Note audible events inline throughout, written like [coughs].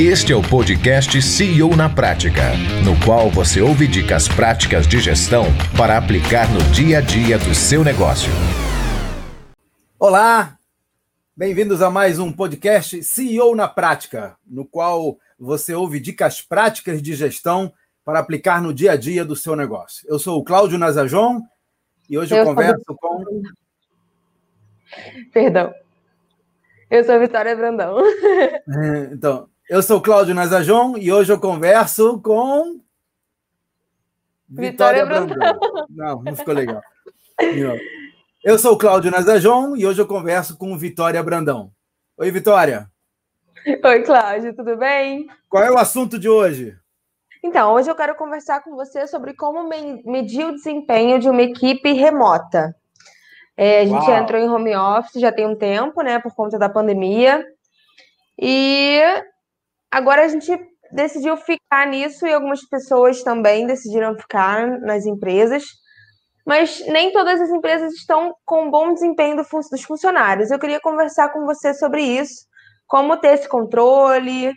Este é o podcast CEO na Prática, no qual você ouve dicas práticas de gestão para aplicar no dia a dia do seu negócio. Olá, bem-vindos a mais um podcast CEO na Prática, no qual você ouve dicas práticas de gestão para aplicar no dia a dia do seu negócio. Eu sou o Cláudio Nazajon e hoje eu, eu converso com. Perdão. Eu sou a Vitória Brandão. Então, eu sou Cláudio Nazajon e hoje eu converso com. Vitória, Vitória Brandão. Brandão. Não, não ficou legal. Eu sou Cláudio Nazajon e hoje eu converso com Vitória Brandão. Oi, Vitória. Oi, Cláudio, tudo bem? Qual é o assunto de hoje? Então, hoje eu quero conversar com você sobre como medir o desempenho de uma equipe remota. É, a gente Uau. entrou em home office já tem um tempo, né, por conta da pandemia. E agora a gente decidiu ficar nisso e algumas pessoas também decidiram ficar nas empresas. Mas nem todas as empresas estão com bom desempenho dos funcionários. Eu queria conversar com você sobre isso, como ter esse controle.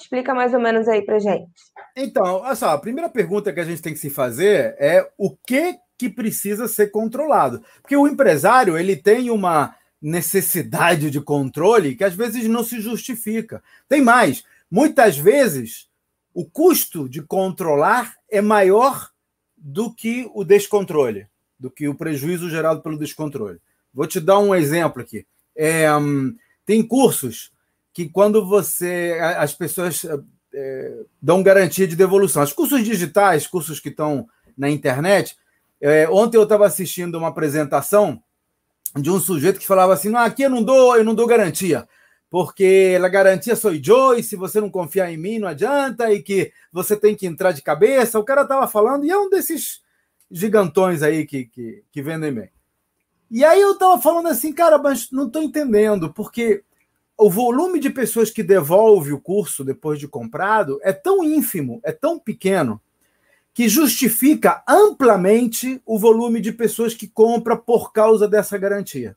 Explica mais ou menos aí pra gente. Então, olha só, a primeira pergunta que a gente tem que se fazer é o que que precisa ser controlado. Porque o empresário, ele tem uma necessidade de controle que às vezes não se justifica. Tem mais, muitas vezes o custo de controlar é maior do que o descontrole, do que o prejuízo gerado pelo descontrole. Vou te dar um exemplo aqui. É, hum, tem cursos que quando você as pessoas é, dão garantia de devolução. Os cursos digitais, cursos que estão na internet. É, ontem eu estava assistindo uma apresentação de um sujeito que falava assim: não, aqui eu não dou, eu não dou garantia, porque a garantia sou eu, e se você não confiar em mim, não adianta, e que você tem que entrar de cabeça. O cara estava falando, e é um desses gigantões aí que, que, que vendem bem. E aí eu estava falando assim, cara, mas não estou entendendo, porque o volume de pessoas que devolve o curso depois de comprado é tão ínfimo, é tão pequeno, que justifica amplamente o volume de pessoas que compra por causa dessa garantia.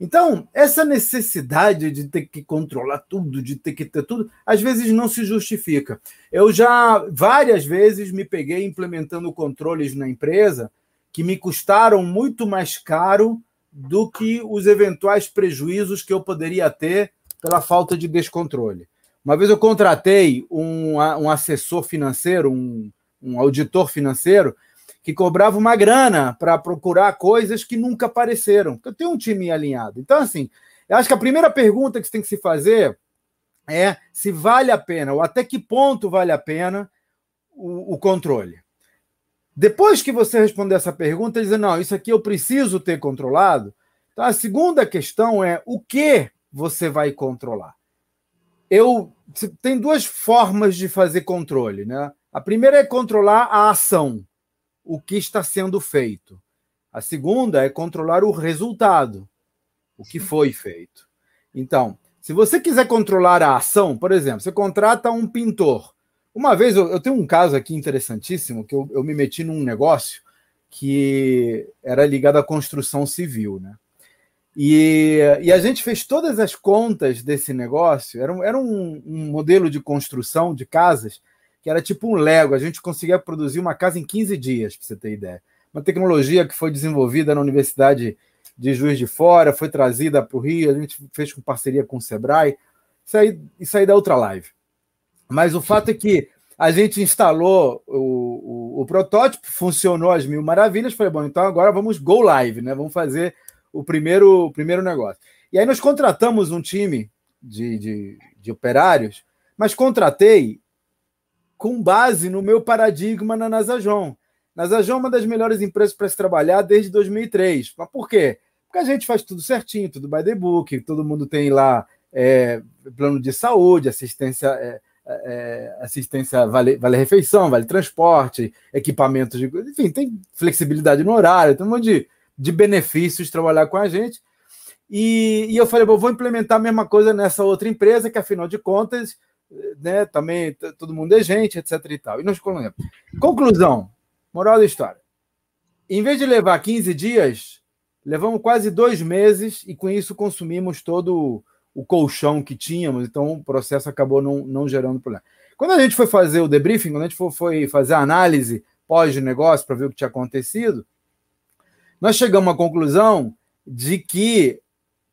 Então, essa necessidade de ter que controlar tudo, de ter que ter tudo, às vezes não se justifica. Eu já várias vezes me peguei implementando controles na empresa que me custaram muito mais caro do que os eventuais prejuízos que eu poderia ter pela falta de descontrole. Uma vez eu contratei um, um assessor financeiro, um, um auditor financeiro, que cobrava uma grana para procurar coisas que nunca apareceram. Eu tenho um time alinhado. Então, assim, eu acho que a primeira pergunta que você tem que se fazer é se vale a pena, ou até que ponto vale a pena o, o controle. Depois que você responder essa pergunta, dizer, não, isso aqui eu preciso ter controlado. Então, a segunda questão é o que você vai controlar? Eu tem duas formas de fazer controle, né? A primeira é controlar a ação, o que está sendo feito. A segunda é controlar o resultado, o que [laughs] foi feito. Então, se você quiser controlar a ação, por exemplo, você contrata um pintor. Uma vez eu, eu tenho um caso aqui interessantíssimo que eu, eu me meti num negócio que era ligado à construção civil, né? E, e, a gente fez todas as contas desse negócio. Era, um, era um, um, modelo de construção de casas que era tipo um Lego. A gente conseguia produzir uma casa em 15 dias, para você ter ideia. Uma tecnologia que foi desenvolvida na Universidade de Juiz de Fora, foi trazida para o Rio, a gente fez com parceria com o Sebrae. Isso aí, isso aí outra live. Mas o fato é que a gente instalou o, o, o protótipo, funcionou às mil maravilhas. Falei, bom, então agora vamos go live, né? Vamos fazer o primeiro, o primeiro negócio. E aí nós contratamos um time de, de, de operários, mas contratei com base no meu paradigma na Nasajon. Nasajon é uma das melhores empresas para se trabalhar desde 2003. Mas por quê? Porque a gente faz tudo certinho, tudo by the book, todo mundo tem lá é, plano de saúde, assistência, é, é, assistência vale, vale refeição, vale transporte, equipamentos de. Enfim, tem flexibilidade no horário, tem um monte de, de benefícios trabalhar com a gente. E, e eu falei, bom, vou implementar a mesma coisa nessa outra empresa, que afinal de contas, né, também todo mundo é gente, etc. e tal. E nós colocamos. Conclusão, moral da história. Em vez de levar 15 dias, levamos quase dois meses e com isso consumimos todo o colchão que tínhamos, então o processo acabou não, não gerando problema. Quando a gente foi fazer o debriefing, quando a gente foi fazer a análise pós-negócio para ver o que tinha acontecido, nós chegamos à conclusão de que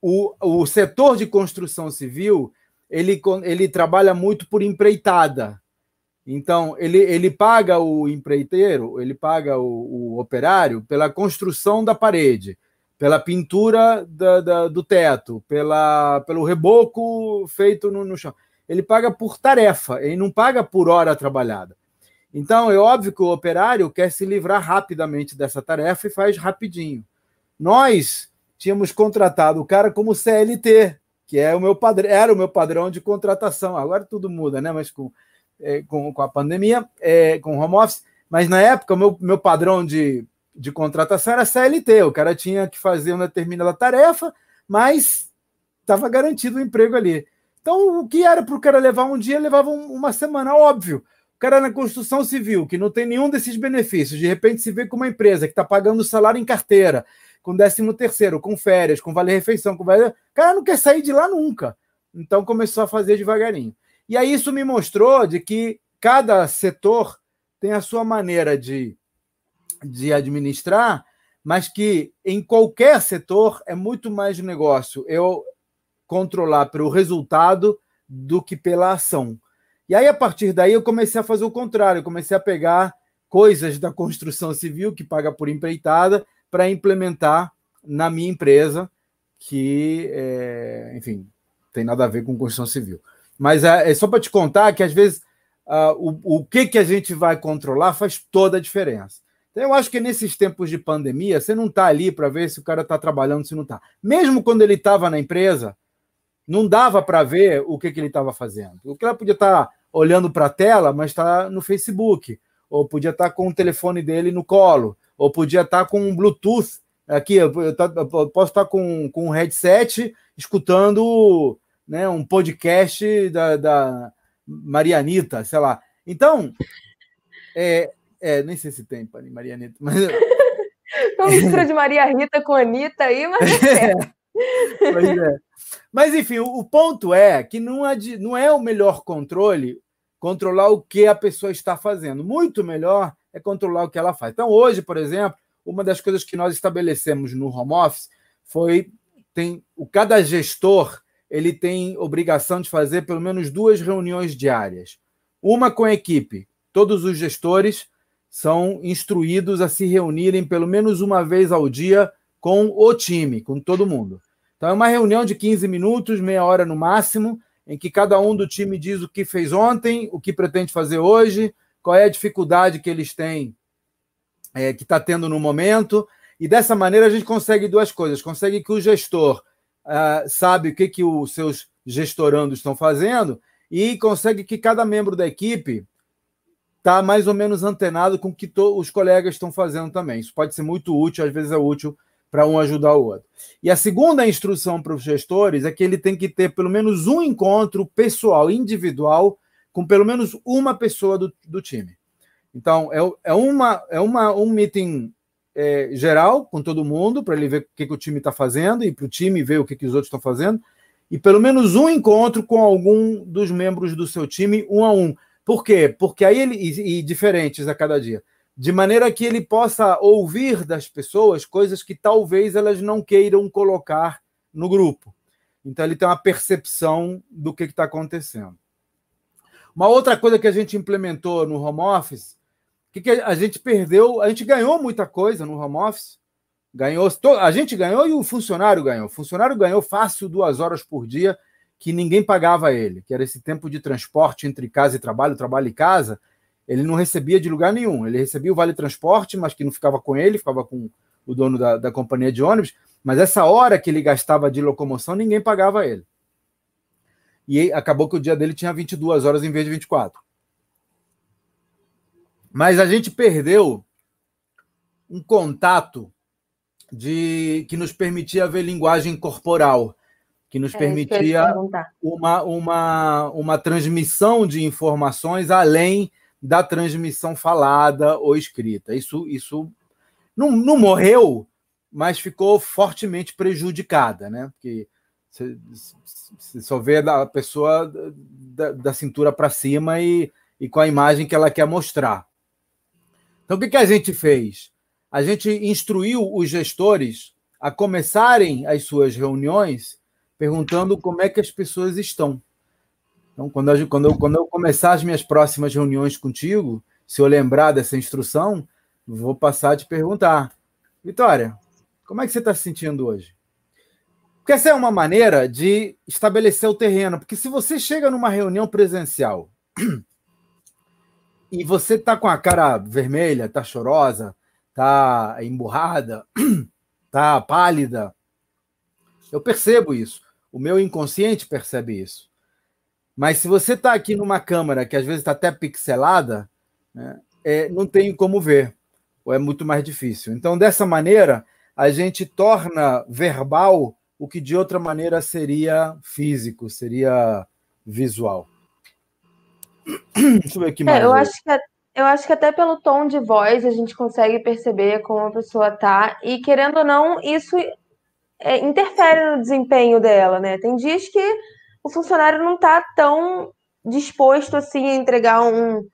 o, o setor de construção civil ele, ele trabalha muito por empreitada. Então, ele, ele paga o empreiteiro, ele paga o, o operário pela construção da parede, pela pintura da, da, do teto, pela, pelo reboco feito no, no chão. Ele paga por tarefa, ele não paga por hora trabalhada. Então, é óbvio que o operário quer se livrar rapidamente dessa tarefa e faz rapidinho. Nós tínhamos contratado o cara como CLT, que é o meu padrão, era o meu padrão de contratação. Agora tudo muda, né? Mas com, é, com, com, a pandemia, é, com home office. Mas na época, o meu, meu padrão de, de contratação era CLT. O cara tinha que fazer uma determinada tarefa, mas estava garantido o emprego ali. Então, o que era para o cara levar um dia, levava uma semana, óbvio. O cara na construção civil, que não tem nenhum desses benefícios, de repente se vê com uma empresa que está pagando salário em carteira, com décimo terceiro, com férias, com vale-refeição, com vale... Cara não quer sair de lá nunca. Então começou a fazer devagarinho. E aí isso me mostrou de que cada setor tem a sua maneira de, de administrar, mas que em qualquer setor é muito mais negócio eu controlar pelo resultado do que pela ação. E aí, a partir daí, eu comecei a fazer o contrário, eu comecei a pegar coisas da construção civil, que paga por empreitada, para implementar na minha empresa, que, é, enfim, tem nada a ver com construção civil. Mas é, é só para te contar que, às vezes, uh, o, o que, que a gente vai controlar faz toda a diferença. Então, eu acho que nesses tempos de pandemia, você não está ali para ver se o cara está trabalhando, se não está. Mesmo quando ele estava na empresa, não dava para ver o que, que ele estava fazendo. O ela podia estar tá olhando para a tela, mas está no Facebook, ou podia estar tá com o telefone dele no colo, ou podia estar tá com um Bluetooth aqui. Eu, eu posso estar com, com um headset escutando né, um podcast da, da Marianita, sei lá. Então, é, é, nem sei se tem Marianita, mas. [laughs] Uma mistura de Maria Rita com Anitta aí, mas. [laughs] É. pois é. Mas, enfim, o, ponto é que não é, não é o melhor controle controlar o que a pessoa está fazendo. Muito melhor é controlar o que ela faz. Então, hoje, por exemplo, uma das coisas que nós estabelecemos no home office foi tem o cada gestor ele tem obrigação de fazer pelo menos duas reuniões diárias. Uma com a equipe. Todos os gestores são instruídos a se reunirem pelo menos uma vez ao dia com o time, com todo mundo. Então, é uma reunião de 15 minutos, meia hora no máximo, em que cada um do time diz o que fez ontem, o que pretende fazer hoje, qual é a dificuldade que eles têm, é, que está tendo no momento. E dessa maneira a gente consegue duas coisas: consegue que o gestor uh, sabe o que, que os seus gestorandos estão fazendo, e consegue que cada membro da equipe está mais ou menos antenado com o que os colegas estão fazendo também. Isso pode ser muito útil, às vezes é útil para um ajudar o outro. E a segunda instrução para os gestores é que ele tem que ter pelo menos um encontro pessoal, individual, com pelo menos uma pessoa do, do time. Então, é, é, uma, é uma, um meeting é, geral com todo mundo, para ele ver o que, que o time está fazendo e para o time ver o que, que os outros estão fazendo, e pelo menos um encontro com algum dos membros do seu time, um a um. Por quê? Porque aí ele. e, e diferentes a cada dia de maneira que ele possa ouvir das pessoas coisas que talvez elas não queiram colocar no grupo. Então ele tem uma percepção do que está acontecendo. Uma outra coisa que a gente implementou no home office, que, que a gente perdeu, a gente ganhou muita coisa no home office, ganhou, a gente ganhou e o funcionário ganhou. O funcionário ganhou fácil duas horas por dia que ninguém pagava ele, que era esse tempo de transporte entre casa e trabalho, trabalho e casa ele não recebia de lugar nenhum. Ele recebia o vale transporte, mas que não ficava com ele, ficava com o dono da, da companhia de ônibus. Mas essa hora que ele gastava de locomoção, ninguém pagava ele. E acabou que o dia dele tinha 22 horas em vez de 24. Mas a gente perdeu um contato de que nos permitia ver linguagem corporal, que nos é, permitia uma, uma, uma transmissão de informações além da transmissão falada ou escrita. Isso, isso não, não morreu, mas ficou fortemente prejudicada, né? Porque Você, só vê a pessoa da, da cintura para cima e, e com a imagem que ela quer mostrar. Então, o que, que a gente fez? A gente instruiu os gestores a começarem as suas reuniões perguntando como é que as pessoas estão. Então, quando eu, quando, eu, quando eu começar as minhas próximas reuniões contigo, se eu lembrar dessa instrução, vou passar a te perguntar: Vitória, como é que você está se sentindo hoje? Porque essa é uma maneira de estabelecer o terreno. Porque se você chega numa reunião presencial [clears throat] e você está com a cara vermelha, está chorosa, está emburrada, está [clears throat] pálida, eu percebo isso. O meu inconsciente percebe isso. Mas se você está aqui numa câmera que às vezes está até pixelada, né, é, não tem como ver, ou é muito mais difícil. Então, dessa maneira, a gente torna verbal o que de outra maneira seria físico, seria visual. Deixa eu ver aqui mais. É, eu, acho que, eu acho que até pelo tom de voz a gente consegue perceber como a pessoa tá, e querendo ou não, isso é, interfere no desempenho dela, né? Tem dias que o funcionário não está tão disposto assim a entregar um,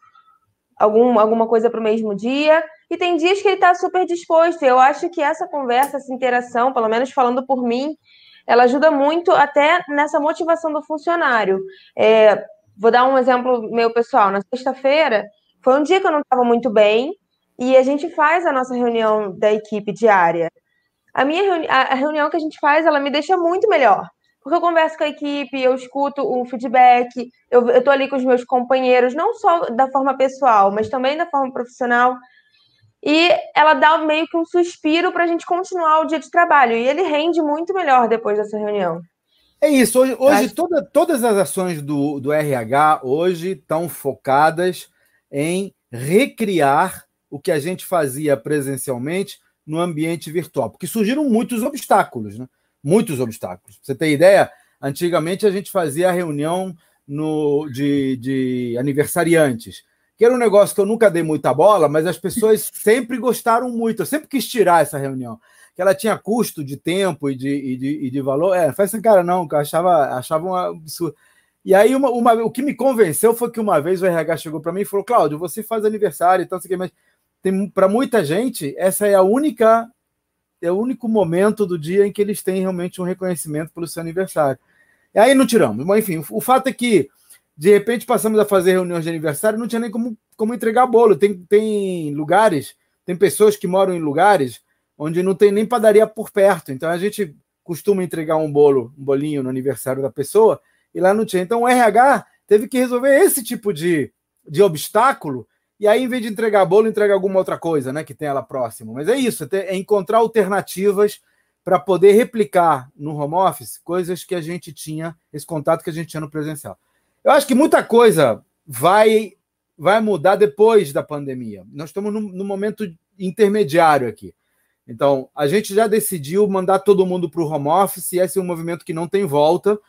algum, alguma coisa para o mesmo dia, e tem dias que ele está super disposto. Eu acho que essa conversa, essa interação, pelo menos falando por mim, ela ajuda muito até nessa motivação do funcionário. É, vou dar um exemplo meu pessoal. Na sexta-feira, foi um dia que eu não estava muito bem, e a gente faz a nossa reunião da equipe diária. A minha reuni a reunião que a gente faz, ela me deixa muito melhor. Porque eu converso com a equipe, eu escuto o feedback, eu, estou ali com os meus companheiros, não só da forma pessoal, mas também da forma profissional. E ela dá meio que um suspiro para a gente continuar o dia de trabalho. E ele rende muito melhor depois dessa reunião. É isso. Hoje, hoje Acho... toda, todas as ações do, do RH hoje estão focadas em recriar o que a gente fazia presencialmente no ambiente virtual, porque surgiram muitos obstáculos, né? Muitos obstáculos. Pra você ter ideia, antigamente a gente fazia a reunião no, de, de aniversariantes, que era um negócio que eu nunca dei muita bola, mas as pessoas [laughs] sempre gostaram muito. Eu sempre quis tirar essa reunião. Que ela tinha custo de tempo e de, e de, e de valor. É, faz essa cara, não, que eu achava, achava um absurdo. E aí, uma, uma, o que me convenceu foi que uma vez o RH chegou para mim e falou: Cláudio, você faz aniversário e tal, mas para muita gente, essa é a única é o único momento do dia em que eles têm realmente um reconhecimento pelo seu aniversário. E aí não tiramos. Mas, enfim, o fato é que, de repente, passamos a fazer reuniões de aniversário não tinha nem como, como entregar bolo. Tem, tem lugares, tem pessoas que moram em lugares onde não tem nem padaria por perto. Então a gente costuma entregar um bolo, um bolinho no aniversário da pessoa, e lá não tinha. Então o RH teve que resolver esse tipo de, de obstáculo e aí, em vez de entregar bolo, entrega alguma outra coisa, né? Que tem ela próximo. Mas é isso, é encontrar alternativas para poder replicar no home office coisas que a gente tinha, esse contato que a gente tinha no presencial. Eu acho que muita coisa vai, vai mudar depois da pandemia. Nós estamos num momento intermediário aqui. Então, a gente já decidiu mandar todo mundo para o home office, e esse é um movimento que não tem volta,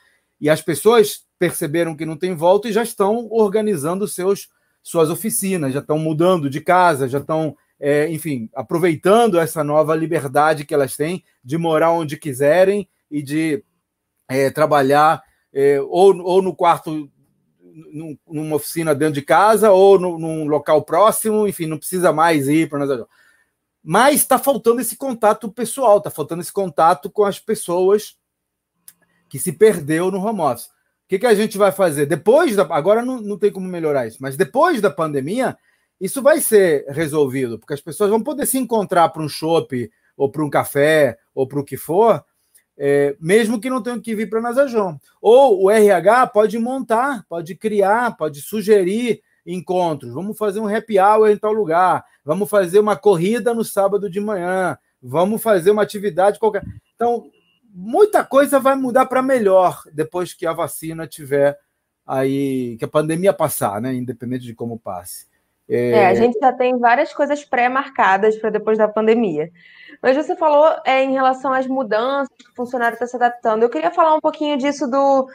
e as pessoas perceberam que não tem volta e já estão organizando seus suas oficinas, já estão mudando de casa, já estão, é, enfim, aproveitando essa nova liberdade que elas têm de morar onde quiserem e de é, trabalhar é, ou, ou no quarto, num, numa oficina dentro de casa, ou no, num local próximo, enfim, não precisa mais ir para nós. Mas está faltando esse contato pessoal, está faltando esse contato com as pessoas que se perdeu no home office que, que a gente vai fazer? Depois da. Agora não, não tem como melhorar isso, mas depois da pandemia, isso vai ser resolvido, porque as pessoas vão poder se encontrar para um shopping, ou para um café, ou para o que for, é, mesmo que não tenham que vir para Nazajon. Ou o RH pode montar, pode criar, pode sugerir encontros. Vamos fazer um happy hour em tal lugar, vamos fazer uma corrida no sábado de manhã, vamos fazer uma atividade qualquer. Então, muita coisa vai mudar para melhor depois que a vacina tiver aí, que a pandemia passar, né? Independente de como passe. É, é a gente já tem várias coisas pré-marcadas para depois da pandemia. Mas você falou é, em relação às mudanças que o funcionário está se adaptando. Eu queria falar um pouquinho disso do,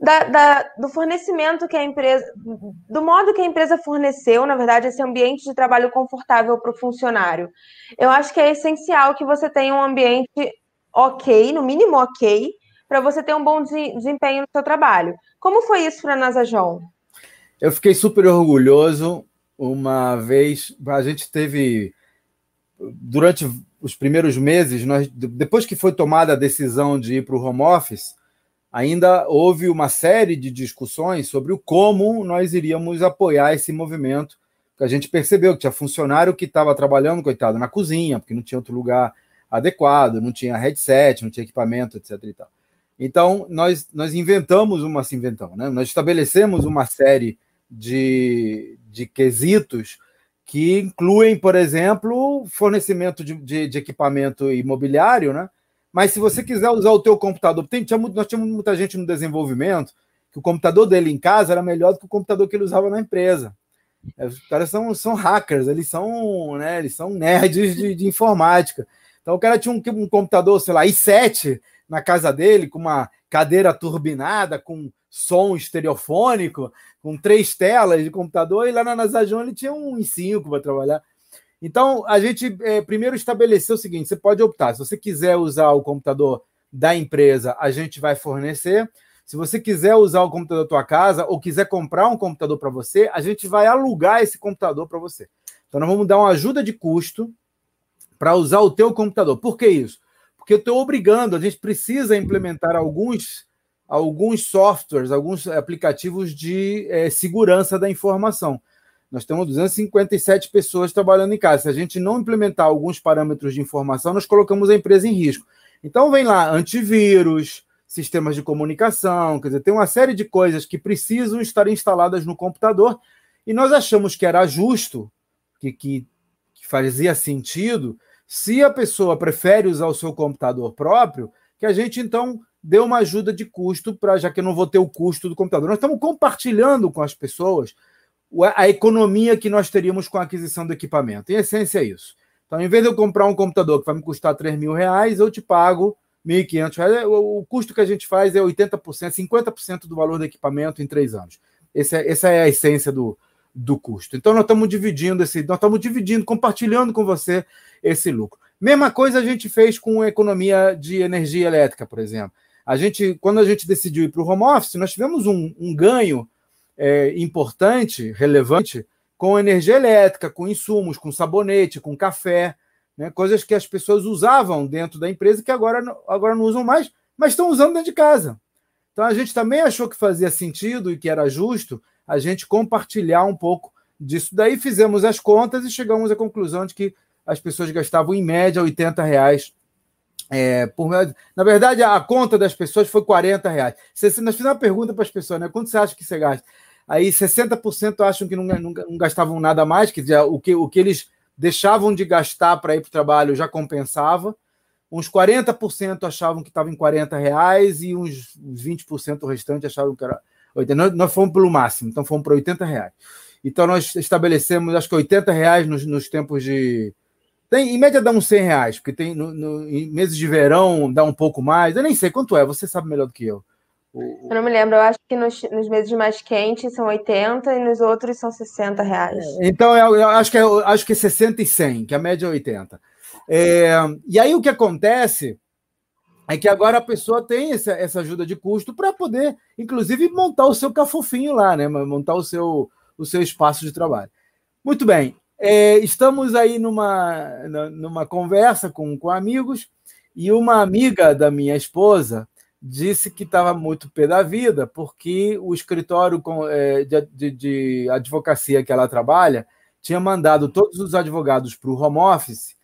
da, da, do fornecimento que a empresa, do modo que a empresa forneceu, na verdade, esse ambiente de trabalho confortável para o funcionário. Eu acho que é essencial que você tenha um ambiente ok, no mínimo ok, para você ter um bom desempenho no seu trabalho. Como foi isso para a Nasajon? Eu fiquei super orgulhoso. Uma vez, a gente teve durante os primeiros meses, nós, depois que foi tomada a decisão de ir para o home office, ainda houve uma série de discussões sobre o como nós iríamos apoiar esse movimento. A gente percebeu que tinha funcionário que estava trabalhando, coitado, na cozinha, porque não tinha outro lugar adequado, não tinha headset, não tinha equipamento, etc. E tal. Então, nós, nós inventamos uma, inventamos, né? nós estabelecemos uma série de, de quesitos que incluem, por exemplo, fornecimento de, de, de equipamento imobiliário, né? Mas se você quiser usar o teu computador, tem, tinha, nós tínhamos muita gente no desenvolvimento que o computador dele em casa era melhor do que o computador que ele usava na empresa. É, os caras são, são hackers, eles são, né, eles são nerds de, de informática. Então o cara tinha um, um, computador, sei lá, i7 na casa dele, com uma cadeira turbinada, com som estereofônico, com três telas de computador, e lá na Nasajon ele tinha um i5 para trabalhar. Então, a gente é, primeiro estabeleceu o seguinte: você pode optar. Se você quiser usar o computador da empresa, a gente vai fornecer. Se você quiser usar o computador da tua casa ou quiser comprar um computador para você, a gente vai alugar esse computador para você. Então, nós vamos dar uma ajuda de custo para usar o teu computador. Por que isso? Porque eu estou obrigando, a gente precisa implementar alguns, alguns softwares, alguns aplicativos de é, segurança da informação. Nós temos 257 pessoas trabalhando em casa. Se a gente não implementar alguns parâmetros de informação, nós colocamos a empresa em risco. Então, vem lá antivírus, sistemas de comunicação, quer dizer, tem uma série de coisas que precisam estar instaladas no computador e nós achamos que era justo, que, que, que fazia sentido, se a pessoa prefere usar o seu computador próprio, que a gente então dê uma ajuda de custo para, já que eu não vou ter o custo do computador. Nós estamos compartilhando com as pessoas a economia que nós teríamos com a aquisição do equipamento. Em essência, é isso. Então, em vez de eu comprar um computador que vai me custar 3 mil reais, eu te pago 1.500 reais. O, custo que a gente faz é 80%, 50% do valor do equipamento em três anos. É, essa é a essência do, do custo. Então, nós estamos dividindo esse, nós estamos dividindo, compartilhando com você esse lucro. Mesma coisa a gente fez com a economia de energia elétrica, por exemplo. A gente, quando a gente decidiu ir para o home office, nós tivemos um, um ganho é, importante, relevante, com energia elétrica, com insumos, com sabonete, com café, né? coisas que as pessoas usavam dentro da empresa que agora, agora não usam mais, mas estão usando dentro de casa. Então a gente também achou que fazia sentido e que era justo a gente compartilhar um pouco disso. Daí fizemos as contas e chegamos à conclusão de que as pessoas gastavam em média 80 reais é, por Na verdade, a conta das pessoas foi 40 reais. Nós fizemos uma pergunta para as pessoas, né? Quanto você acha que você gasta? Aí 60% acham que não, não, não, gastavam nada mais, que já, o, que, o que eles deixavam de gastar para ir para o trabalho já compensava. Uns 40% achavam que estava em 40 reais e uns 20% restante achavam que era 80. Nós, nós fomos pelo máximo, então fomos para 80 reais. Então nós estabelecemos, acho que 80 reais nos, nos tempos de, tem, em média dá uns 100 reais, porque tem no, no, em meses de verão dá um pouco mais. Eu nem sei quanto é, você sabe melhor do que eu. O, eu não me lembro, eu acho que nos, nos, meses mais quentes são 80 e nos outros são 60 reais. É, então eu, eu, acho que é, acho que é 60 e 100, que a média é 80. É, e aí o que acontece é que agora a pessoa tem essa, essa ajuda de custo para poder, inclusive, montar o seu cafofinho lá, né? Montar o seu, o seu espaço de trabalho. Muito bem. É, estamos aí numa, numa conversa com, com amigos e uma amiga da minha esposa disse que estava muito pé da vida porque o escritório com, é, de, de, de advocacia que ela trabalha tinha mandado todos os advogados para o home office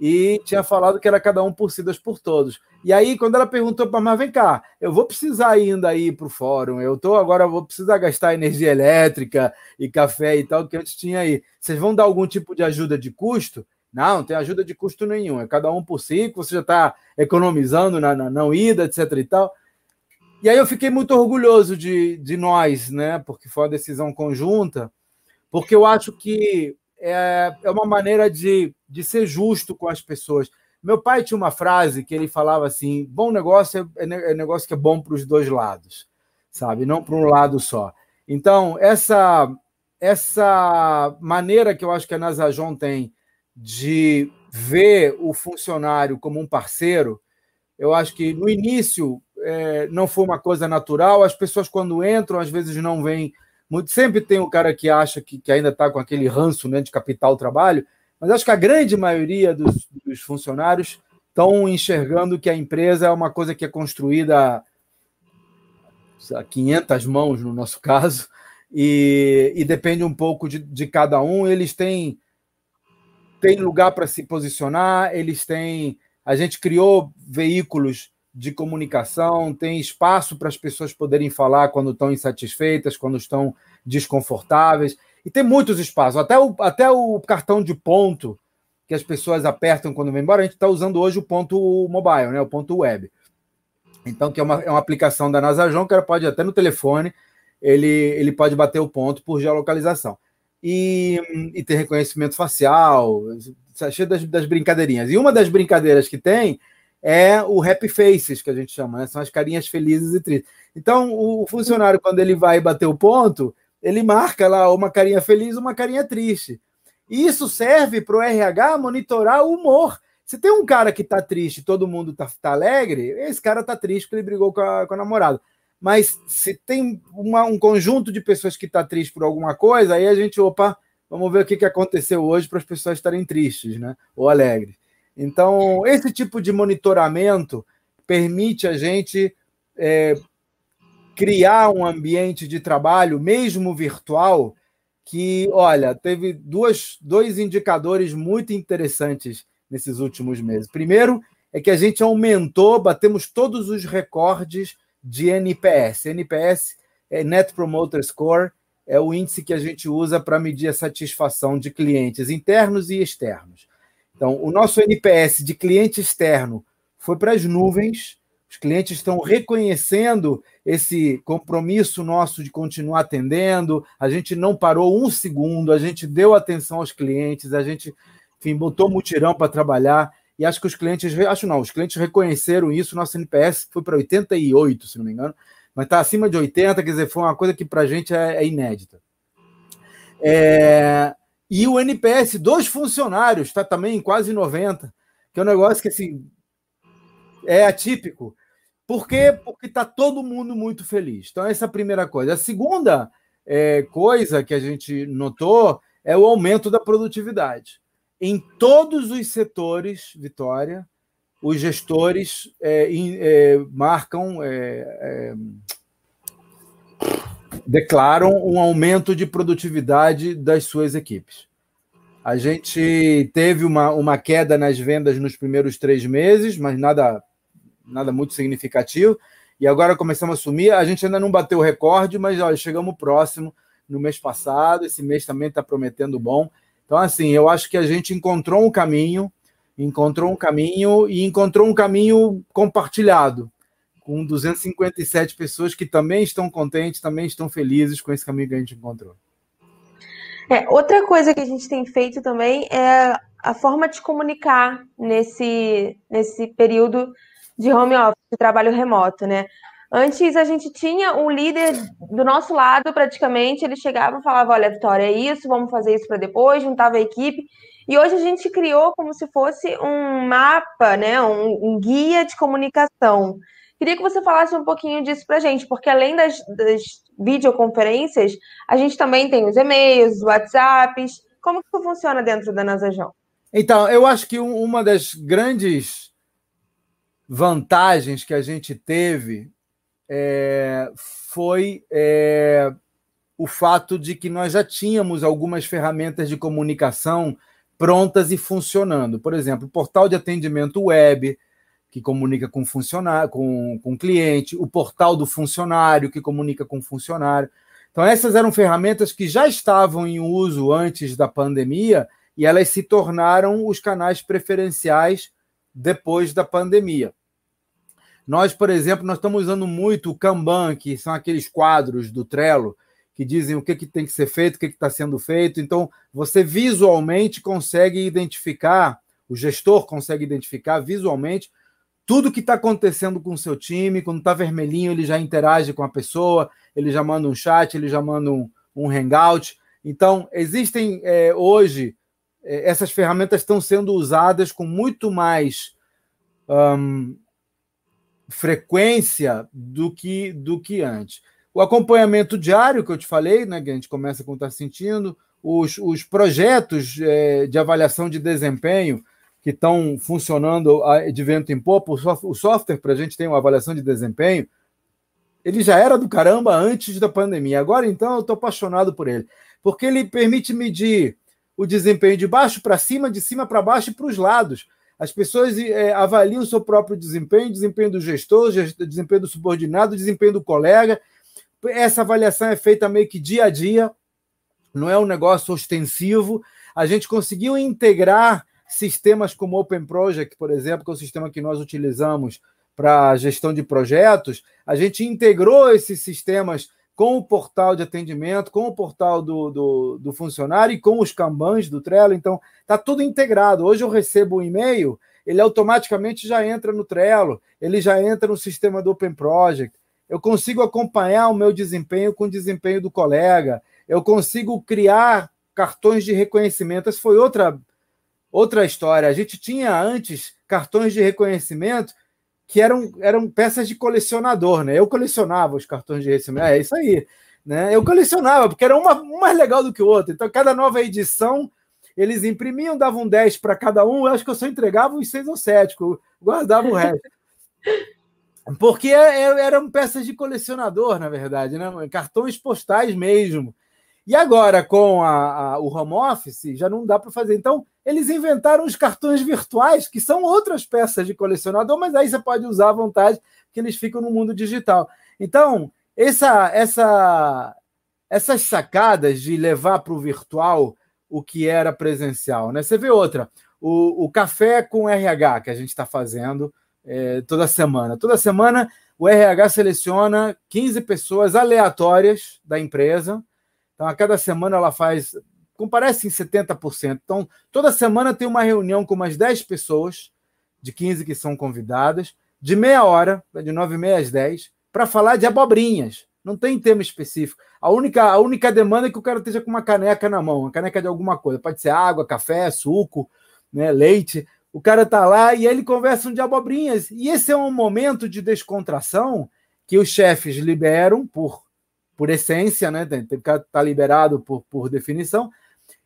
e tinha falado que era cada um por si, por todos. E aí, quando ela perguntou para mas vem cá, eu vou precisar ainda ir para o fórum, eu tô agora, vou precisar gastar energia elétrica e café e tal, que antes tinha aí. Vocês vão dar algum tipo de ajuda de custo? Não, não tem ajuda de custo nenhum, é cada um por si, que você já está economizando na, na não ida, etc. e tal. E aí eu fiquei muito orgulhoso de, de nós, né? Porque foi uma decisão conjunta, porque eu acho que é, é uma maneira de, de ser justo com as pessoas. Meu pai tinha uma frase que ele falava assim: bom negócio é, é, é negócio que é bom para os dois lados, sabe? Não para um lado só. Então, essa, essa maneira que eu acho que a Nasajon tem de ver o funcionário como um parceiro, eu acho que no início é, não foi uma coisa natural. As pessoas, quando entram, às vezes não vêm. Muito, sempre tem o cara que acha que, que ainda está com aquele ranço né, de capital trabalho, mas acho que a grande maioria dos, dos funcionários estão enxergando que a empresa é uma coisa que é construída a 500 mãos, no nosso caso, e, e depende um pouco de, de cada um. Eles têm, têm lugar para se posicionar, eles têm. A gente criou veículos de comunicação, tem espaço para as pessoas poderem falar quando estão insatisfeitas, quando estão desconfortáveis. E tem muitos espaços, até o, até o cartão de ponto que as pessoas apertam quando vem embora, a gente está usando hoje o ponto mobile, né, o ponto web. Então, que é uma, é uma aplicação da NasaJon, que ela pode até no telefone, ele, ele pode bater o ponto por geolocalização. E, e ter reconhecimento facial, cheio das, das brincadeirinhas. E uma das brincadeiras que tem é o happy faces, que a gente chama, né? são as carinhas felizes e tristes. Então, o funcionário, quando ele vai bater o ponto, ele marca lá uma carinha feliz uma carinha triste. E isso serve para o RH monitorar o humor. Se tem um cara que está triste todo mundo está tá alegre, esse cara está triste porque ele brigou com a, com a namorada. Mas se tem uma, um conjunto de pessoas que está triste por alguma coisa, aí a gente, opa, vamos ver o que, que aconteceu hoje para as pessoas estarem tristes, né? Ou alegres. Então, esse tipo de monitoramento permite a gente é, criar um ambiente de trabalho, mesmo virtual, que, olha, teve duas, dois indicadores muito interessantes nesses últimos meses. Primeiro é que a gente aumentou, batemos todos os recordes de NPS. NPS é Net Promoter Score, é o índice que a gente usa para medir a satisfação de clientes internos e externos. Então, o nosso NPS de cliente externo foi para as nuvens. Os clientes estão reconhecendo esse compromisso nosso de continuar atendendo. A gente não parou um segundo, a gente deu atenção aos clientes, a gente enfim, botou mutirão para trabalhar. E acho que os clientes, acho não, os clientes reconheceram isso. Nosso NPS foi para 88, se não me engano, mas está acima de 80, quer dizer, foi uma coisa que para a gente é, é inédita. É, e o NPS dos funcionários está também em quase 90, que é um negócio que assim é atípico. Por quê? Porque está todo mundo muito feliz. Então, essa é a primeira coisa. A segunda é, coisa que a gente notou é o aumento da produtividade. Em todos os setores, Vitória, os gestores é, é, marcam, é, é, declaram um aumento de produtividade das suas equipes. A gente teve uma, uma queda nas vendas nos primeiros três meses, mas nada, nada muito significativo. E agora começamos a sumir. A gente ainda não bateu o recorde, mas olha, chegamos próximo no mês passado. Esse mês também está prometendo bom. Então, assim, eu acho que a gente encontrou um caminho, encontrou um caminho e encontrou um caminho compartilhado, com 257 pessoas que também estão contentes, também estão felizes com esse caminho que a gente encontrou. É, outra coisa que a gente tem feito também é a forma de comunicar nesse, nesse período de home office, de trabalho remoto, né? Antes a gente tinha um líder do nosso lado, praticamente, ele chegava e falava: Olha, Vitória, é isso, vamos fazer isso para depois, juntava a equipe. E hoje a gente criou como se fosse um mapa, né, um, um guia de comunicação. Queria que você falasse um pouquinho disso para a gente, porque além das, das, videoconferências, a gente também tem os e-mails, os WhatsApps. Como que funciona dentro da Nasajão? Então, eu acho que uma das grandes vantagens que a gente teve é, foi é, o fato de que nós já tínhamos algumas ferramentas de comunicação prontas e funcionando. Por exemplo, o portal de atendimento web, que comunica com funcionário, com, com cliente, o portal do funcionário, que comunica com o funcionário. Então, essas eram ferramentas que já estavam em uso antes da pandemia e elas se tornaram os canais preferenciais depois da pandemia. Nós, por exemplo, nós estamos usando muito o Kanban, que são aqueles quadros do Trello, que dizem o que, que tem que ser feito, o que está sendo feito. Então, você visualmente consegue identificar, o gestor consegue identificar visualmente tudo que está acontecendo com o seu time. Quando está vermelhinho, ele já interage com a pessoa, ele já manda um chat, ele já manda um, um hangout. Então, existem é, hoje, é, essas ferramentas estão sendo usadas com muito mais. Um, frequência do que, do que antes. O acompanhamento diário que eu te falei, né, que a gente começa com estar sentindo, os, os projetos é, de avaliação de desempenho que estão funcionando de vento em popa, o software para a gente ter uma avaliação de desempenho, ele já era do caramba antes da pandemia. Agora, então, eu estou apaixonado por ele, porque ele permite medir o desempenho de baixo para cima, de cima para baixo e para os lados. As pessoas é, avaliam o seu próprio desempenho, desempenho do gestor, desempenho do subordinado, desempenho do colega. Essa avaliação é feita meio que dia a dia, não é um negócio ostensivo. A gente conseguiu integrar sistemas como Open Project, por exemplo, que é o sistema que nós utilizamos para gestão de projetos. A gente integrou esses sistemas com o portal de atendimento, com o portal do, do, do funcionário e com os Kanbans do Trello. Então, está tudo integrado. Hoje eu recebo um e-mail, ele automaticamente já entra no Trello, ele já entra no sistema do Open Project. Eu consigo acompanhar o meu desempenho com o desempenho do colega. Eu consigo criar cartões de reconhecimento. Essa foi outra, outra história. A gente tinha antes cartões de reconhecimento que eram, eram peças de colecionador, né? Eu colecionava os cartões de recebimento. É isso aí. Né? Eu colecionava, porque era uma, um mais legal do que o outro. Então, cada nova edição, eles imprimiam, davam 10 para cada um. Eu acho que eu só entregava uns 6 ou 7, guardava o resto. Porque é, é, eram peças de colecionador, na verdade, né? cartões postais mesmo. E agora, com a, a, o home office, já não dá para fazer. Então, eles inventaram os cartões virtuais, que são outras peças de colecionador, mas aí você pode usar à vontade, que eles ficam no mundo digital. Então, essa, essa, essas sacadas de levar para o virtual o que era presencial. Né? Você vê outra, o, o café com RH que a gente está fazendo é, toda semana. Toda semana o RH seleciona 15 pessoas aleatórias da empresa então, a cada semana ela faz, comparece em 70%. Então, toda semana tem uma reunião com umas 10 pessoas, de 15 que são convidadas, de meia hora, de 9 e meia às 10, para falar de abobrinhas. Não tem tema específico. A única, a única demanda é que o cara esteja com uma caneca na mão, uma caneca de alguma coisa. Pode ser água, café, suco, né, leite. O cara tá lá e ele conversam de abobrinhas. E esse é um momento de descontração que os chefes liberam por por essência, né? Tem, que estar tá liberado por, por definição.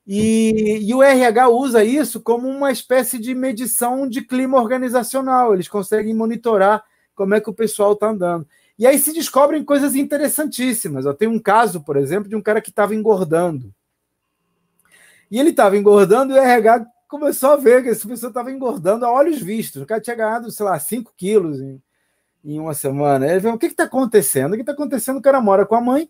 E, e, o RH usa isso como uma espécie de medição de clima organizacional. Eles conseguem monitorar como é que o pessoal está andando. E aí se descobrem coisas interessantíssimas. Eu tenho um caso, por exemplo, de um cara que estava engordando. E ele estava engordando e o RH começou a ver que essa pessoa estava engordando a olhos vistos. O cara tinha ganhado, sei lá, 5 quilos em, em uma semana. Ele falou: o que está acontecendo? O que está acontecendo? O cara mora com a mãe.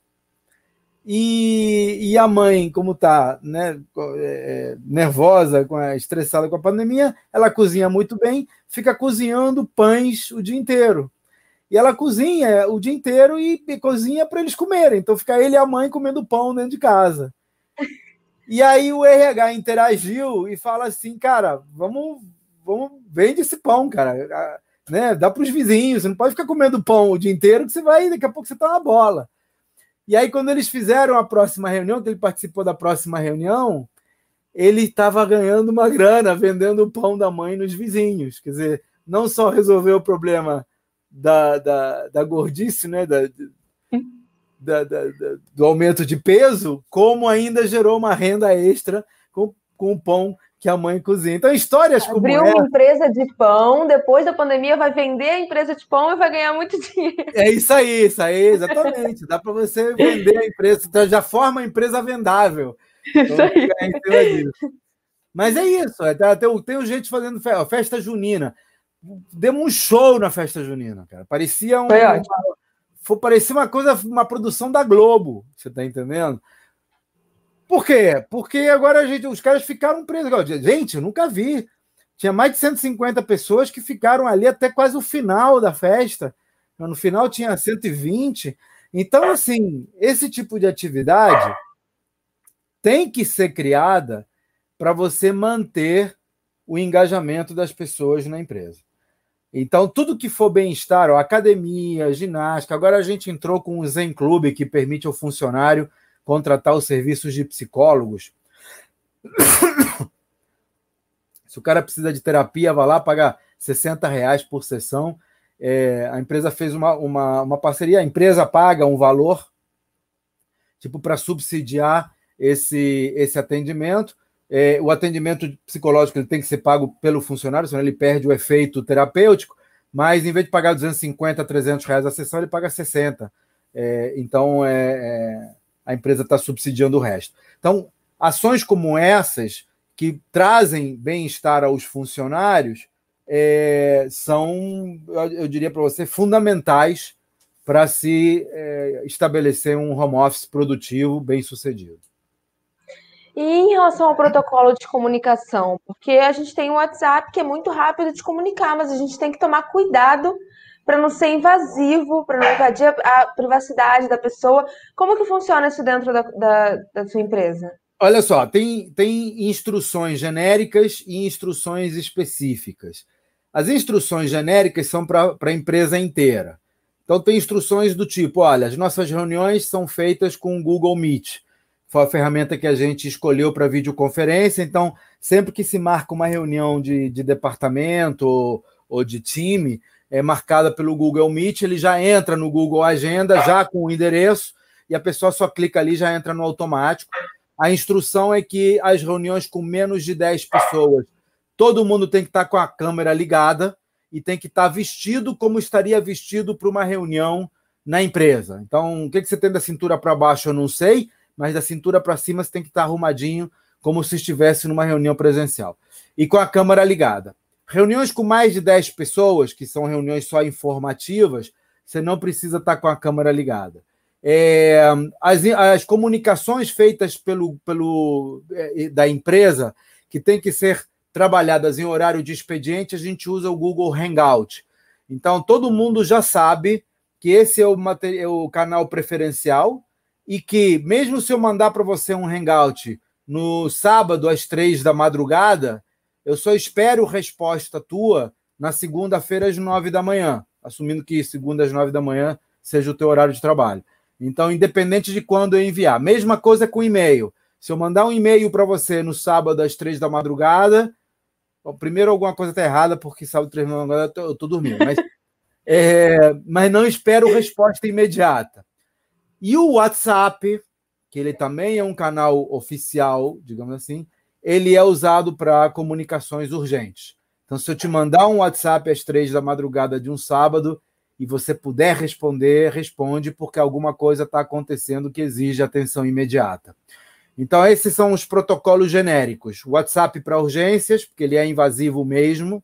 E, e a mãe, como está né, é, nervosa, com estressada com a pandemia, ela cozinha muito bem, fica cozinhando pães o dia inteiro. E ela cozinha o dia inteiro e, e cozinha para eles comerem. Então fica ele e a mãe comendo pão dentro de casa. E aí o RH interagiu e fala assim, cara, vamos, vamos vende esse pão, cara né? Dá para os vizinhos, você não pode ficar comendo pão o dia inteiro, que você vai, daqui a pouco você está na bola. E aí, quando eles fizeram a próxima reunião, que ele participou da próxima reunião, ele estava ganhando uma grana vendendo o pão da mãe nos vizinhos. Quer dizer, não só resolveu o problema da, da, da gordice, né? Da, da, da, do aumento de peso, como ainda gerou uma renda extra com, o pão que a mãe cozinha. Então, histórias como Abriu uma empresa de pão, depois da pandemia vai vender a empresa de pão e vai ganhar muito dinheiro. É isso aí, isso aí, exatamente. Dá para você vender a empresa, então já forma a empresa vendável. [laughs] Isso então, aí. Mas é isso, é, tá, tem, tem gente fazendo festa, festa junina. Demos um show na festa junina, cara. Parecia um, uma, parecia uma coisa, uma produção da Globo, você tá entendendo? Por quê? Porque agora gente, os caras ficaram presos. Gente, eu nunca vi. Tinha mais de 150 pessoas que ficaram ali até quase o final da festa. No final tinha 120. Então, assim, esse tipo de atividade tem que ser criada para você manter o engajamento das pessoas na empresa. Então, tudo que for bem-estar, academia, ginástica, agora a gente entrou com o Zen Club, que permite ao funcionário contratar os serviços de psicólogos. [coughs] Se o cara precisa de terapia, vai lá pagar 60 reais por sessão é, a empresa fez uma, uma, uma parceria, a empresa paga um valor tipo para subsidiar esse, esse atendimento. É, o atendimento psicológico ele tem que ser pago pelo funcionário, senão ele perde o efeito terapêutico, mas em vez de pagar 250, 300 reais a sessão, ele paga 60. É, então, é, é a empresa está subsidiando o resto. Então, ações como essas, que trazem bem-estar aos funcionários, é, são, eu diria para você, fundamentais para se é, estabelecer um home office produtivo, bem sucedido. E em relação ao protocolo de comunicação, porque a gente tem o WhatsApp que é muito rápido de comunicar, mas a gente tem que tomar cuidado para não ser invasivo, para não invadir a, privacidade da pessoa. Como que funciona isso dentro da, da, da sua empresa? Olha só, tem, tem instruções genéricas e instruções específicas. As instruções genéricas são para a empresa inteira. Então, tem instruções do tipo: olha, as nossas reuniões são feitas com o Google Meet. Foi a ferramenta que a gente escolheu para videoconferência. Então, sempre que se marca uma reunião de, de departamento ou, ou de time, é marcada pelo Google Meet, ele já entra no Google Agenda, já com o endereço, e a pessoa só clica ali já entra no automático. A instrução é que as reuniões com menos de 10 pessoas todo mundo tem que estar com a câmera ligada e tem que estar vestido como estaria vestido para uma reunião na empresa. Então, o que, você tem da cintura para baixo, eu não sei, mas da cintura para cima você tem que estar arrumadinho, como se estivesse numa reunião presencial. E com a câmera ligada. Reuniões com mais de 10 pessoas, que são reuniões só informativas, você não precisa estar com a câmera ligada. É, as, as comunicações feitas pelo, pelo é, da empresa, que tem que ser trabalhadas em horário de expediente, a gente usa o Google Hangout. Então, todo mundo já sabe que esse é o, é o canal preferencial e que, mesmo se eu mandar para você um Hangout no sábado às três da madrugada, eu só espero resposta tua na segunda-feira às nove da manhã, assumindo que segunda às nove da manhã seja o teu horário de trabalho. Então, independente de quando eu enviar. Mesma coisa com e-mail. Se eu mandar um e-mail para você no sábado às três da madrugada, Bom, primeiro, alguma coisa está errada, porque sábado, três da agora eu estou dormindo. Mas, [laughs] é, mas não espero resposta imediata. E o WhatsApp, que ele também é um canal oficial, digamos assim, ele é usado para comunicações urgentes. Então, se eu te mandar um WhatsApp às três da madrugada de um sábado e você puder responder, responde, porque alguma coisa está acontecendo que exige atenção imediata. Então, esses são os protocolos genéricos. WhatsApp para urgências, porque ele é invasivo mesmo.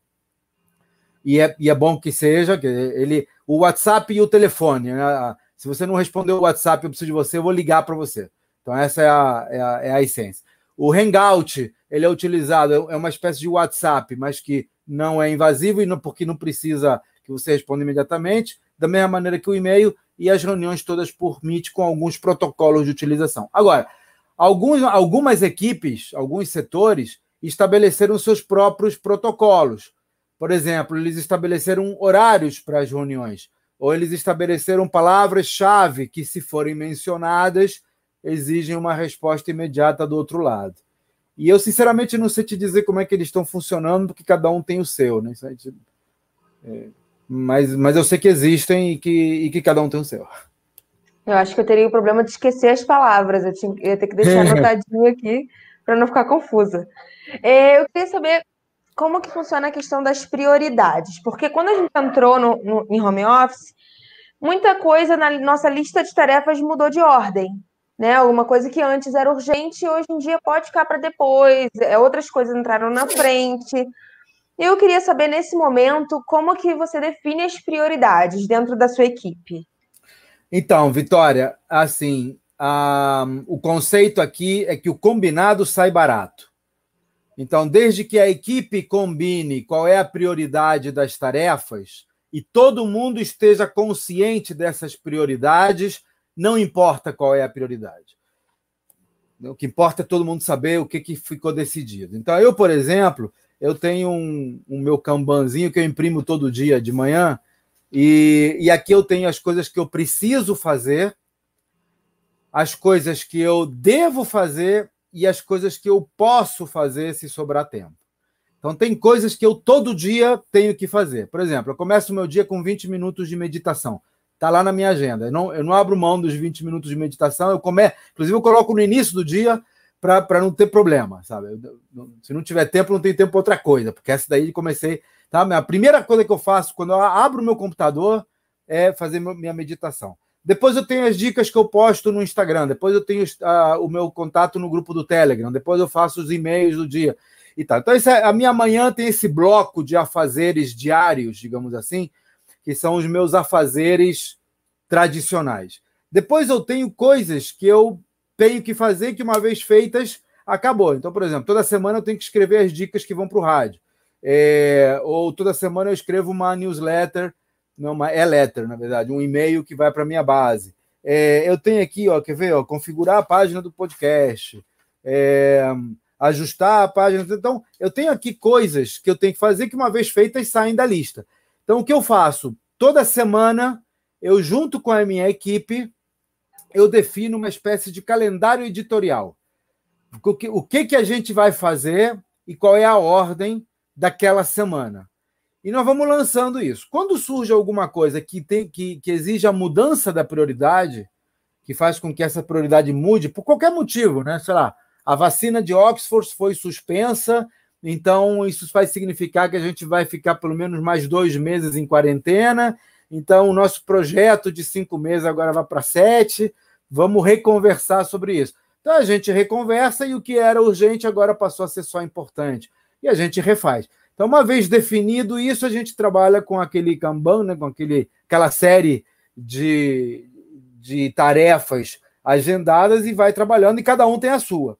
E é, e é bom que seja. Que ele, o WhatsApp e o telefone. Né? Se você não respondeu o WhatsApp, eu preciso de você, eu vou ligar para você. Então, essa é a, é a, é a essência. O Hangout, ele é utilizado, é uma espécie de WhatsApp, mas que não é invasivo e não, porque não precisa que você responda imediatamente, da mesma maneira que o e-mail e as reuniões todas por Meet com alguns protocolos de utilização. Agora, Alguns, algumas equipes, alguns setores, estabeleceram seus próprios protocolos. Por exemplo, eles estabeleceram horários para as reuniões, ou eles estabeleceram palavras-chave que, se forem mencionadas, exigem uma resposta imediata do outro lado. E eu, sinceramente, não sei te dizer como é que eles estão funcionando, porque cada um tem o seu. Né? É, mas, mas eu sei que existem e que, e que cada um tem o seu. Eu acho que eu teria o problema de esquecer as palavras. Eu, tinha, eu ia ter que deixar [laughs] anotadinho aqui para não ficar confusa. É, eu queria saber como que funciona a questão das prioridades, porque quando a gente entrou no, no, em home office, muita coisa na nossa lista de tarefas mudou de ordem. Né, alguma coisa que antes era urgente, hoje em dia pode ficar para depois. É, outras coisas entraram na frente. Eu queria saber nesse momento como que você define as prioridades dentro da sua equipe. Então, Vitória, assim, o conceito aqui é que o combinado sai barato. Então, desde que a equipe combine qual é a prioridade das tarefas e todo mundo esteja consciente dessas prioridades, não importa qual é a prioridade. O que importa é todo mundo saber o que, que ficou decidido. Então, eu, por exemplo, eu tenho um, um meu Kanbanzinho que eu imprimo todo dia de manhã, e, e aqui eu tenho as coisas que eu preciso fazer, as coisas que eu devo fazer e as coisas que eu posso fazer se sobrar tempo. Então, tem coisas que eu todo dia tenho que fazer. Por exemplo, eu começo o meu dia com 20 minutos de meditação. Está lá na minha agenda. Eu não, eu não abro mão dos 20 minutos de meditação. Eu come... Inclusive, eu coloco no início do dia para não ter problema, sabe? Eu, se não tiver tempo, não tem tempo para outra coisa, porque essa daí comecei. Tá? A primeira coisa que eu faço quando eu abro meu computador é fazer minha meditação. Depois eu tenho as dicas que eu posto no Instagram, depois eu tenho uh, o meu contato no grupo do Telegram, depois eu faço os e-mails do dia e tal. Então, é, a minha manhã tem esse bloco de afazeres diários, digamos assim, que são os meus afazeres tradicionais. Depois eu tenho coisas que eu tenho que fazer que, uma vez feitas, acabou. Então, por exemplo, toda semana eu tenho que escrever as dicas que vão para o rádio. É, ou toda semana eu escrevo uma newsletter, não, uma e-letter, na verdade, um e-mail que vai para a minha base. É, eu tenho aqui, ó, quer ver, ó, configurar a página do podcast, é, ajustar a página. Então, eu tenho aqui coisas que eu tenho que fazer que, uma vez feitas, saem da lista. Então, o que eu faço? Toda semana, eu, junto com a minha equipe, eu defino uma espécie de calendário editorial. O que, o que, que a gente vai fazer e qual é a ordem daquela semana. E nós vamos lançando isso. Quando surge alguma coisa que, tem, que, que exige a mudança da prioridade, que faz com que essa prioridade mude, por qualquer motivo, né? Sei lá, a vacina de Oxford foi suspensa, então isso vai significar que a gente vai ficar pelo menos mais dois meses em quarentena, então, o nosso projeto de cinco meses agora vai para sete. Vamos reconversar sobre isso. Então, a gente reconversa e o que era urgente agora passou a ser só importante. E a gente refaz. Então, uma vez definido isso, a gente trabalha com aquele Kanban, né, com aquele, aquela série de, de tarefas agendadas e vai trabalhando, e cada um tem a sua.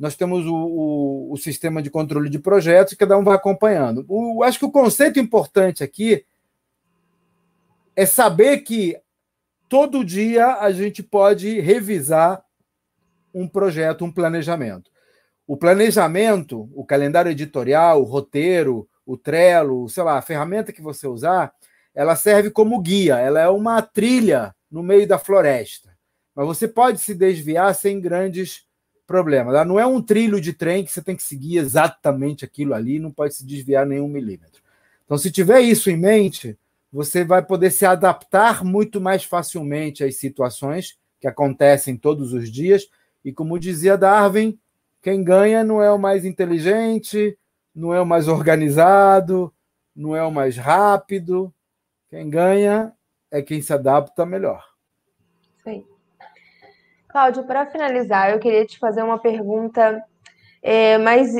Nós temos o, o, o sistema de controle de projetos cada um vai acompanhando. O, acho que o conceito importante aqui é saber que todo dia a gente pode revisar um projeto, um planejamento. O planejamento, o calendário editorial, o roteiro, o Trello, sei lá, a ferramenta que você usar, ela serve como guia, ela é uma trilha no meio da floresta. Mas você pode se desviar sem grandes problemas. Ela não é um trilho de trem que você tem que seguir exatamente aquilo ali, não pode se desviar nenhum milímetro. Então, se tiver isso em mente, você vai poder se adaptar muito mais facilmente às situações que acontecem todos os dias. E como dizia Darwin, quem ganha não é o mais inteligente, não é o mais organizado, não é o mais rápido. Quem ganha é quem se adapta melhor. Sim. Cláudio, para finalizar, eu queria te fazer uma pergunta é, mais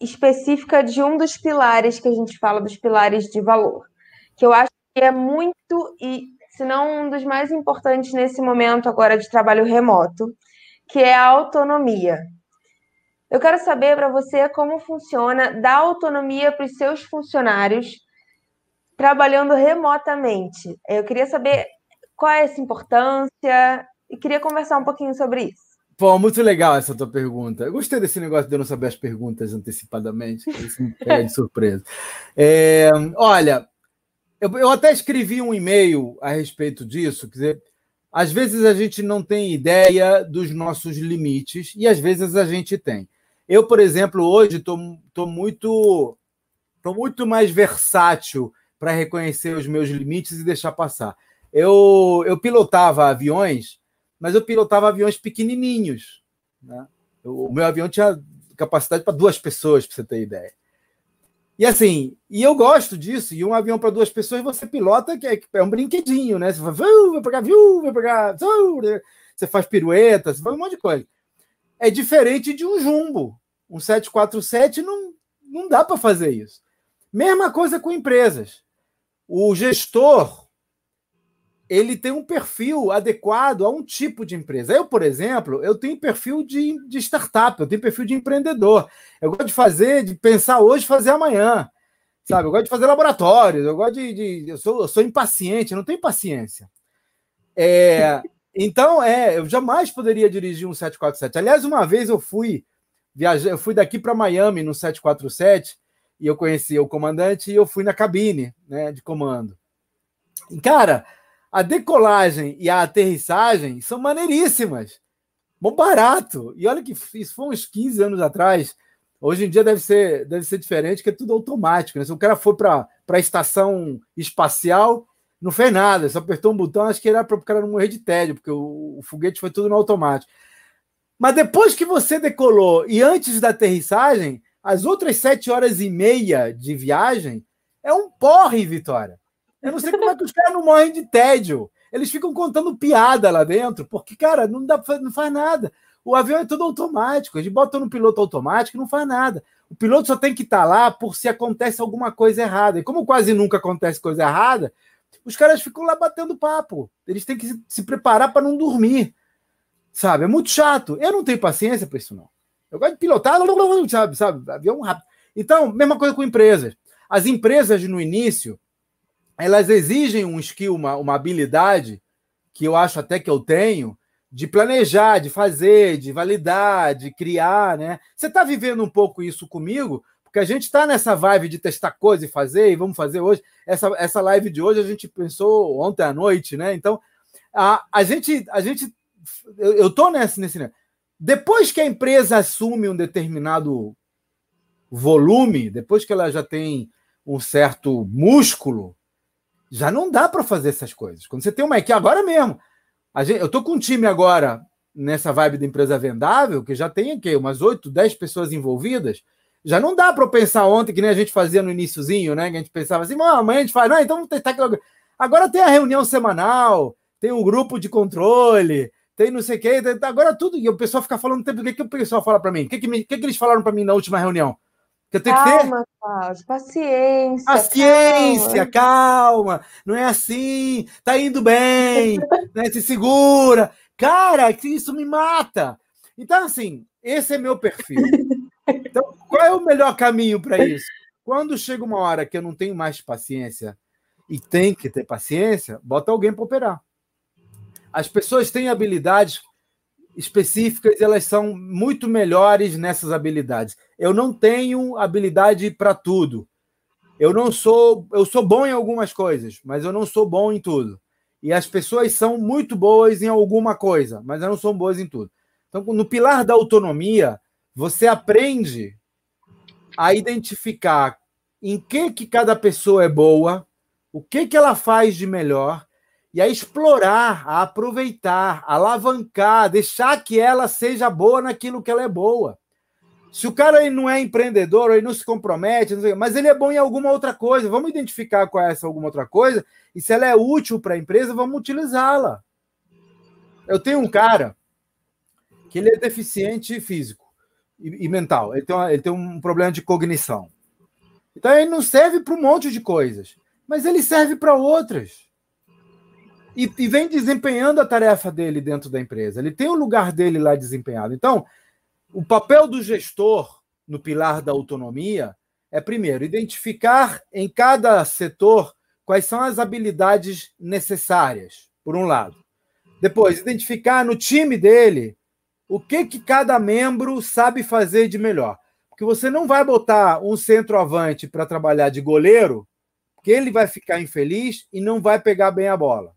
específica de um dos pilares que a gente fala, dos pilares de valor que eu acho que é muito, e se não um dos mais importantes nesse momento agora de trabalho remoto, que é a autonomia. Eu quero saber para você como funciona dar autonomia para os seus funcionários trabalhando remotamente. Eu queria saber qual é essa importância e queria conversar um pouquinho sobre isso. Pô, muito legal essa tua pergunta. Eu gostei desse negócio de eu não saber as perguntas antecipadamente. Isso me pega de surpresa. É, olha, eu, eu até escrevi um e-mail a respeito disso, quer dizer, às vezes a gente não tem ideia dos nossos limites e às vezes a gente tem. Eu, por exemplo, hoje estou muito, tô muito mais versátil para reconhecer os meus limites e deixar passar. Eu, eu pilotava aviões, mas eu pilotava aviões pequenininhos. Né? O meu avião tinha capacidade para duas pessoas, para você ter ideia. E assim, e eu gosto disso. E um avião para duas pessoas você pilota, que é, é um brinquedinho, né? Você vai, vai pegar, viu, vai pegar, você faz pirueta, você faz um monte de coisa. É diferente de um jumbo. Um 747 não, não dá para fazer isso. Mesma coisa com empresas. O gestor ele tem um perfil adequado a um tipo de empresa. Eu, por exemplo, eu tenho perfil de, de startup, eu tenho perfil de empreendedor. Eu gosto de fazer, de pensar hoje, fazer amanhã. Sabe? Eu gosto de fazer laboratórios, eu gosto de. de eu, sou, eu sou impaciente, eu não tenho paciência. É, [laughs] então, é, eu jamais poderia dirigir um 747. Aliás, uma vez eu fui viajar, eu fui daqui para Miami no 747 e eu conheci o comandante e eu fui na cabine né, de comando. E, cara, a decolagem e a aterrissagem são maneiríssimas. Bom barato. E olha que isso foi uns 15 anos atrás. Hoje em dia deve ser, deve ser diferente, que é tudo automático. Né? Se o cara for para a estação espacial, não fez nada, só apertou um botão, acho que era para o cara não morrer de tédio, porque o, o foguete foi tudo no automático. Mas depois que você decolou e antes da aterrissagem, as outras sete horas e meia de viagem é um porre, Vitória. Eu não sei como é que os caras não morrem de tédio. Eles ficam contando piada lá dentro, porque, cara, não, dá, não faz nada. O avião é todo automático, eles botam no piloto automático e não faz nada. O piloto só tem que estar tá lá por se acontece alguma coisa errada. E como quase nunca acontece coisa errada, os caras ficam lá batendo papo. Eles têm que se preparar para não dormir. Sabe? É muito chato. Eu não tenho paciência para isso, não. Eu gosto de pilotar, sabe? sabe? Avião rápido. Então, mesma coisa com empresas. As empresas, no início, elas exigem um skill, uma, uma habilidade, que eu acho até que eu tenho, de planejar, de fazer, de validar, de criar, né? Você está vivendo um pouco isso comigo, porque a gente está nessa vibe de testar coisa e fazer, e vamos fazer hoje. Essa, essa live de hoje a gente pensou ontem à noite, né? Então, a, a gente, a gente eu, estou nesse, nesse. Depois que a empresa assume um determinado volume, depois que ela já tem um certo músculo, já não dá para fazer essas coisas. Quando você tem uma equipe, agora mesmo, Gente, eu tô com um time agora nessa vibe da empresa vendável, que já tem aqui umas 8, 10 pessoas envolvidas. Já não dá para pensar ontem, que nem a gente fazia no iníciozinho, né? Que a gente pensava assim, amanhã a gente faz, não, então vamos testar aquilo. Agora tem a reunião semanal, tem o um grupo de controle, tem não sei o quê, agora tudo. E o pessoal fica falando o tempo, o que, que o pessoal fala para mim? O que, que, que, que eles falaram para mim na última reunião? Calma, que ter... paciência. Paciência, calma. calma. Não é assim. Tá indo bem. [laughs] né? Se segura. Cara, isso me mata. Então, assim, esse é meu perfil. Então, qual é o melhor caminho para isso? Quando chega uma hora que eu não tenho mais paciência e tem que ter paciência, bota alguém para operar. As pessoas têm habilidades específicas, elas são muito melhores nessas habilidades. Eu não tenho habilidade para tudo. Eu não sou, eu sou bom em algumas coisas, mas eu não sou bom em tudo. E as pessoas são muito boas em alguma coisa, mas não são boas em tudo. Então, no pilar da autonomia, você aprende a identificar em que que cada pessoa é boa, o que que ela faz de melhor e a explorar, a aproveitar, a alavancar, deixar que ela seja boa naquilo que ela é boa. Se o cara não é empreendedor, ele não se compromete, não sei, mas ele é bom em alguma outra coisa, vamos identificar qual é essa alguma outra coisa, e se ela é útil para a empresa, vamos utilizá-la. Eu tenho um cara que ele é deficiente físico e, e mental, ele tem, uma, ele tem um problema de cognição. Então ele não serve para um monte de coisas, mas ele serve para outras e, e, vem desempenhando a tarefa dele dentro da empresa. Ele tem o lugar dele lá desempenhado. Então, o papel do gestor no pilar da autonomia é, primeiro, identificar em cada setor quais são as habilidades necessárias, por um lado. Depois, identificar no time dele o que, que cada membro sabe fazer de melhor. Porque você não vai botar um centroavante para trabalhar de goleiro, que ele vai ficar infeliz e não vai pegar bem a bola.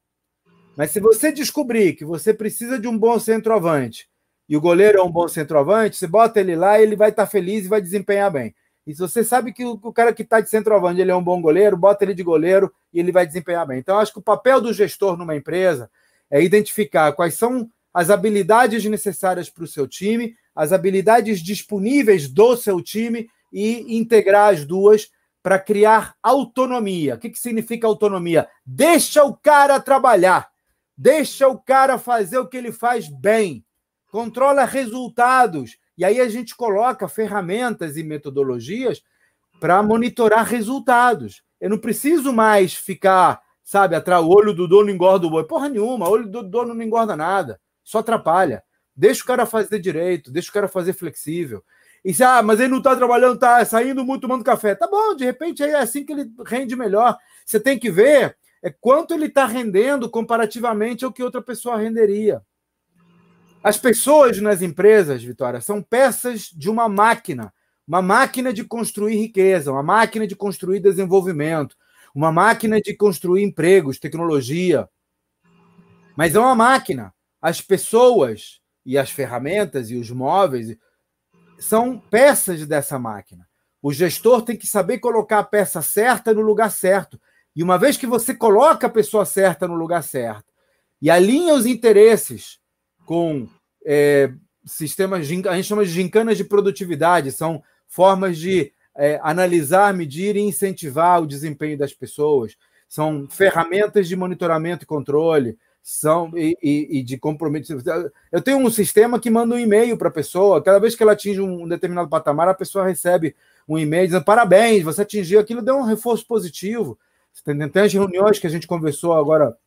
Mas se você descobrir que você precisa de um bom centroavante e o goleiro é um bom centroavante, você bota ele lá ele vai estar feliz e vai desempenhar bem. E se você sabe que o, cara que está de centroavante ele é um bom goleiro, bota ele de goleiro e ele vai desempenhar bem. Então, acho que o papel do gestor numa empresa é identificar quais são as habilidades necessárias para o seu time, as habilidades disponíveis do seu time e integrar as duas para criar autonomia. O que, que significa autonomia? Deixa o cara trabalhar. Deixa o cara fazer o que ele faz bem. Controla resultados. E aí a gente coloca ferramentas e metodologias para monitorar resultados. Eu não preciso mais ficar, sabe, atrás o olho do dono engorda o boi. Porra nenhuma, o olho do dono não engorda nada, só atrapalha. Deixa o cara fazer direito, deixa o cara fazer flexível. E se, ah, mas ele não está trabalhando, está saindo muito tomando café. Tá bom, de repente é assim que ele rende melhor. Você tem que ver é quanto ele está rendendo comparativamente ao que outra pessoa renderia. As pessoas nas empresas, Vitória, são peças de uma máquina, uma máquina de construir riqueza, uma máquina de construir desenvolvimento, uma máquina de construir empregos, tecnologia. Mas é uma máquina. As pessoas e as ferramentas e os móveis são peças dessa máquina. O gestor tem que saber colocar a peça certa no lugar certo. E uma vez que você coloca a pessoa certa no lugar certo e alinha os interesses com é, sistemas, de, a gente chama de gincanas de produtividade, são formas de é, analisar, medir e incentivar o desempenho das pessoas, são ferramentas de monitoramento e controle, são e, e, e de comprometimento. Eu tenho um sistema que manda um e-mail para a pessoa, cada vez que ela atinge um determinado patamar, a pessoa recebe um e-mail dizendo parabéns, você atingiu aquilo, deu um reforço positivo. Tem as reuniões que a gente conversou agora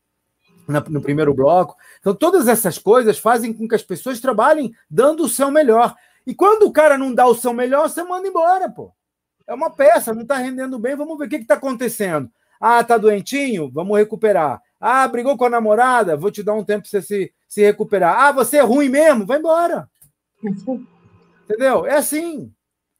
no primeiro bloco. Então, todas essas coisas fazem com que as pessoas trabalhem dando o seu melhor. E quando o cara não dá o seu melhor, você manda embora, pô. É uma peça, não está rendendo bem, vamos ver o que está acontecendo. Ah, tá doentinho? Vamos recuperar. Ah, brigou com a namorada? Vou te dar um tempo para você se, se recuperar. Ah, você é ruim mesmo? Vai embora. [laughs] Entendeu? É assim.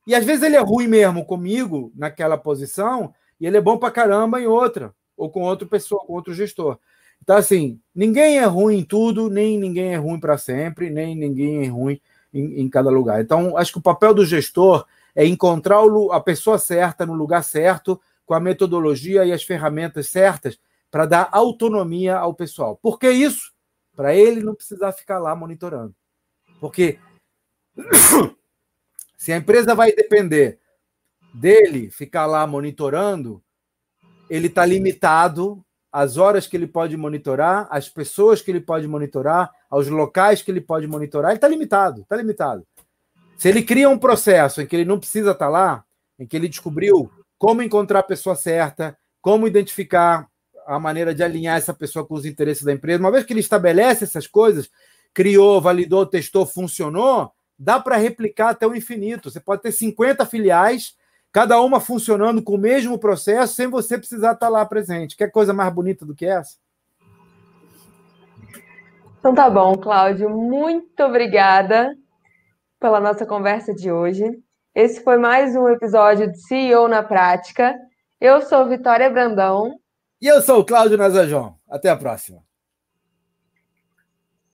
E às vezes ele é ruim mesmo comigo, naquela posição, e ele é bom para caramba em outra, ou com outra pessoa, com outro gestor. Então, assim, ninguém é ruim em tudo, nem ninguém é ruim para sempre, nem ninguém é ruim em, em, cada lugar. Então, acho que o papel do gestor é encontrar o, a pessoa certa no lugar certo, com a metodologia e as ferramentas certas, para dar autonomia ao pessoal. Por que isso? Para ele não precisar ficar lá monitorando. Porque [coughs] se a empresa vai depender dele ficar lá monitorando, ele está limitado às horas que ele pode monitorar, às pessoas que ele pode monitorar, aos locais que ele pode monitorar. Ele está limitado, está limitado. Se ele cria um processo em que ele não precisa estar tá lá, em que ele descobriu como encontrar a pessoa certa, como identificar a maneira de alinhar essa pessoa com os interesses da empresa, uma vez que ele estabelece essas coisas, criou, validou, testou, funcionou, dá para replicar até o infinito. Você pode ter 50 filiais, cada uma funcionando com o mesmo processo, sem você precisar estar lá presente. Quer coisa mais bonita do que essa? Então tá bom, Cláudio. Muito obrigada pela nossa conversa de hoje. Esse foi mais um episódio de CEO na Prática. Eu sou Vitória Brandão. E eu sou o Cláudio Nazajon. Até a próxima.